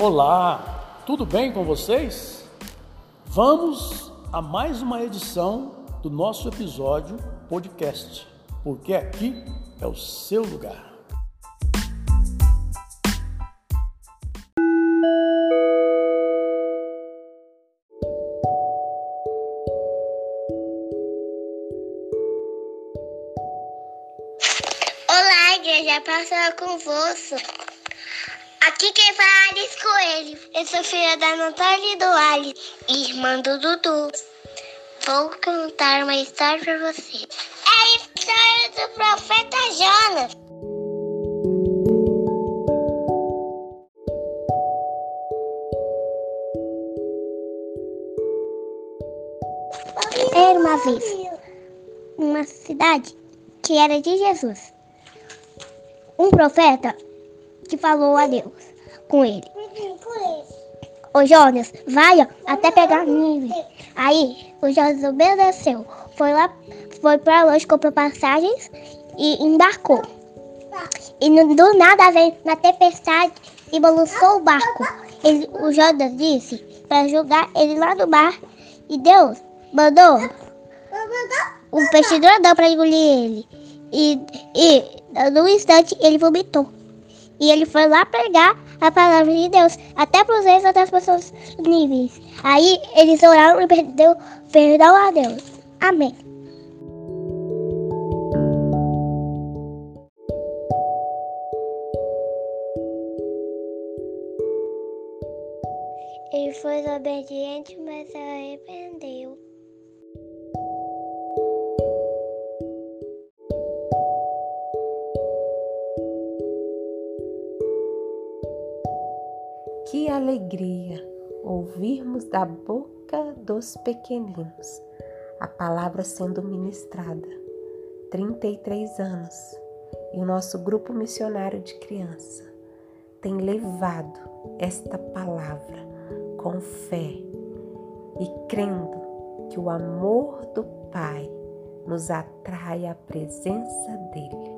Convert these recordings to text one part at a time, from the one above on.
Olá, tudo bem com vocês? Vamos a mais uma edição do nosso episódio podcast, porque aqui é o seu lugar. Olá, igreja, passar convosco. Aqui quem fala é Alice Coelho. Eu sou filha da Natália e do Alice, irmã do Dudu. Vou contar uma história pra você. É a história do profeta Jonas. Era uma vez uma cidade que era de Jesus. Um profeta que falou a Deus com ele. O Jonas, vai ó, até pegar Nínive. Aí o Jonas obedeceu. Foi lá, foi pra longe, comprou passagens e embarcou. E no- do nada veio na tempestade e balançou o barco. Ele, o Jonas disse para jogar ele lá no mar. E Deus mandou um peixe grandão para engolir ele. E, e no instante ele vomitou. E ele foi lá pregar a palavra de Deus, até para os reis, até as pessoas níveis. Aí eles oraram e perdeu perdão a Deus. Amém. Ele foi obediente, mas arrependeu. Que alegria ouvirmos da boca dos pequeninos a palavra sendo ministrada. 33 anos e o nosso grupo missionário de criança tem levado esta palavra com fé e crendo que o amor do Pai nos atrai à presença dele.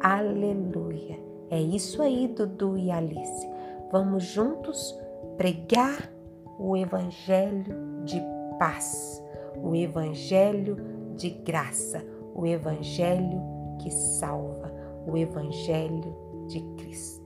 Aleluia! É isso aí, Dudu e Alice. Vamos juntos pregar o Evangelho de paz, o Evangelho de graça, o Evangelho que salva, o Evangelho de Cristo.